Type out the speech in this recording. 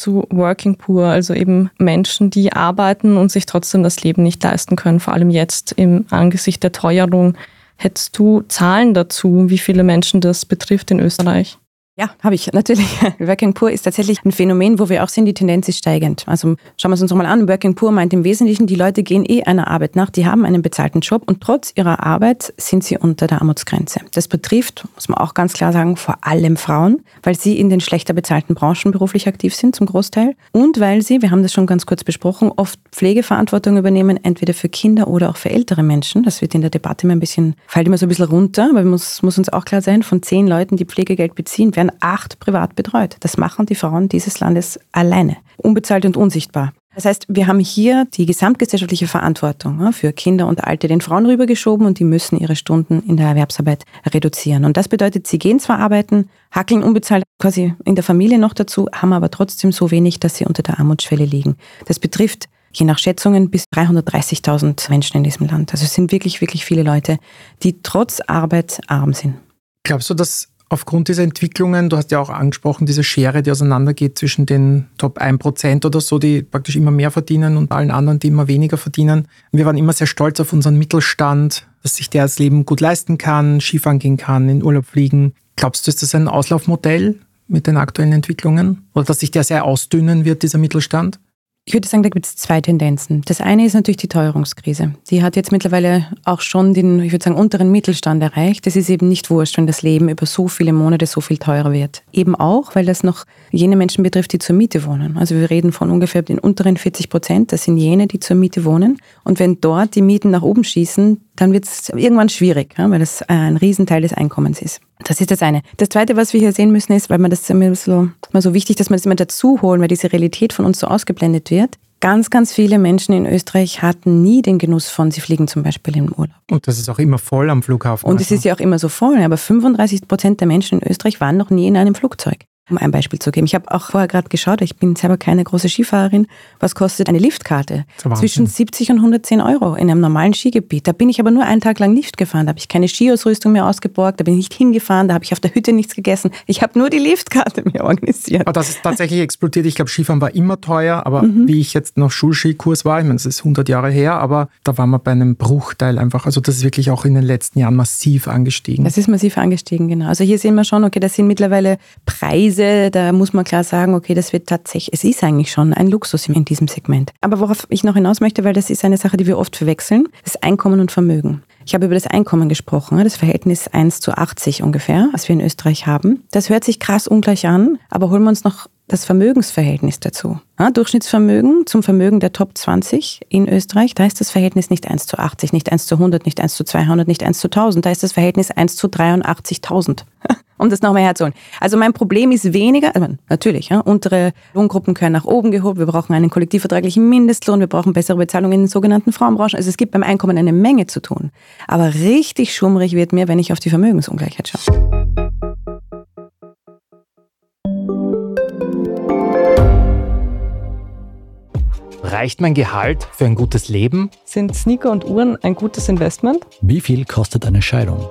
zu Working Poor, also eben Menschen, die arbeiten und sich trotzdem das Leben nicht leisten können, vor allem jetzt im Angesicht der Teuerung. Hättest du Zahlen dazu, wie viele Menschen das betrifft in Österreich? Ja, habe ich natürlich. Working Poor ist tatsächlich ein Phänomen, wo wir auch sehen, die Tendenz ist steigend. Also schauen wir es uns nochmal an. Working Poor meint im Wesentlichen, die Leute gehen eh einer Arbeit nach, die haben einen bezahlten Job und trotz ihrer Arbeit sind sie unter der Armutsgrenze. Das betrifft, muss man auch ganz klar sagen, vor allem Frauen, weil sie in den schlechter bezahlten Branchen beruflich aktiv sind zum Großteil und weil sie, wir haben das schon ganz kurz besprochen, oft Pflegeverantwortung übernehmen, entweder für Kinder oder auch für ältere Menschen. Das wird in der Debatte immer ein bisschen, fällt immer so ein bisschen runter, aber muss, muss uns auch klar sein, von zehn Leuten, die Pflegegeld beziehen, werden acht privat betreut. Das machen die Frauen dieses Landes alleine, unbezahlt und unsichtbar. Das heißt, wir haben hier die gesamtgesellschaftliche Verantwortung für Kinder und Alte den Frauen rübergeschoben und die müssen ihre Stunden in der Erwerbsarbeit reduzieren. Und das bedeutet, sie gehen zwar arbeiten, hackeln unbezahlt quasi in der Familie noch dazu, haben aber trotzdem so wenig, dass sie unter der Armutsschwelle liegen. Das betrifft je nach Schätzungen bis 330.000 Menschen in diesem Land. Also es sind wirklich, wirklich viele Leute, die trotz Arbeit arm sind. Glaubst du, dass aufgrund dieser Entwicklungen, du hast ja auch angesprochen, diese Schere, die auseinandergeht zwischen den Top 1% oder so, die praktisch immer mehr verdienen und allen anderen, die immer weniger verdienen. Wir waren immer sehr stolz auf unseren Mittelstand, dass sich der das Leben gut leisten kann, Skifahren gehen kann, in Urlaub fliegen. Glaubst du, ist das ein Auslaufmodell mit den aktuellen Entwicklungen? Oder dass sich der sehr ausdünnen wird, dieser Mittelstand? Ich würde sagen, da gibt es zwei Tendenzen. Das eine ist natürlich die Teuerungskrise. Die hat jetzt mittlerweile auch schon den, ich würde sagen, unteren Mittelstand erreicht. Das ist eben nicht wurscht, wenn das Leben über so viele Monate so viel teurer wird. Eben auch, weil das noch jene Menschen betrifft, die zur Miete wohnen. Also wir reden von ungefähr den unteren 40 Prozent. Das sind jene, die zur Miete wohnen. Und wenn dort die Mieten nach oben schießen, dann wird es irgendwann schwierig, weil das ein Riesenteil des Einkommens ist. Das ist das eine. Das zweite, was wir hier sehen müssen, ist, weil man das immer so, immer so wichtig, dass man das immer dazu holen, weil diese Realität von uns so ausgeblendet wird. Ganz, ganz viele Menschen in Österreich hatten nie den Genuss von, sie fliegen zum Beispiel im Urlaub. Und das ist auch immer voll am Flughafen. Und es ist ja auch immer so voll, aber 35 Prozent der Menschen in Österreich waren noch nie in einem Flugzeug. Um ein Beispiel zu geben. Ich habe auch vorher gerade geschaut, ich bin selber keine große Skifahrerin. Was kostet eine Liftkarte? Zwischen 70 und 110 Euro in einem normalen Skigebiet. Da bin ich aber nur einen Tag lang Lift gefahren. Da habe ich keine Skiausrüstung mehr ausgeborgt, da bin ich nicht hingefahren, da habe ich auf der Hütte nichts gegessen. Ich habe nur die Liftkarte mir organisiert. Aber das ist tatsächlich explodiert. Ich glaube, Skifahren war immer teuer, aber mhm. wie ich jetzt noch Schulskikurs war, ich meine, das ist 100 Jahre her, aber da waren wir bei einem Bruchteil einfach. Also das ist wirklich auch in den letzten Jahren massiv angestiegen. Das ist massiv angestiegen, genau. Also hier sehen wir schon, okay, das sind mittlerweile Preise, Preise, da muss man klar sagen, okay, das wird tatsächlich, es ist eigentlich schon ein Luxus in diesem Segment. Aber worauf ich noch hinaus möchte, weil das ist eine Sache, die wir oft verwechseln, ist Einkommen und Vermögen. Ich habe über das Einkommen gesprochen, das Verhältnis 1 zu 80 ungefähr, was wir in Österreich haben. Das hört sich krass ungleich an, aber holen wir uns noch das Vermögensverhältnis dazu. Durchschnittsvermögen zum Vermögen der Top 20 in Österreich, da ist das Verhältnis nicht 1 zu 80, nicht 1 zu 100, nicht 1 zu 200, nicht 1 zu 1000, da ist das Verhältnis 1 zu 83.000. um das nochmal herzuholen. Also mein Problem ist weniger, also natürlich, ja, untere Lohngruppen können nach oben gehoben, wir brauchen einen kollektivvertraglichen Mindestlohn, wir brauchen bessere Bezahlung in den sogenannten Frauenbranchen. Also es gibt beim Einkommen eine Menge zu tun. Aber richtig schummrig wird mir, wenn ich auf die Vermögensungleichheit schaue. Reicht mein Gehalt für ein gutes Leben? Sind Sneaker und Uhren ein gutes Investment? Wie viel kostet eine Scheidung?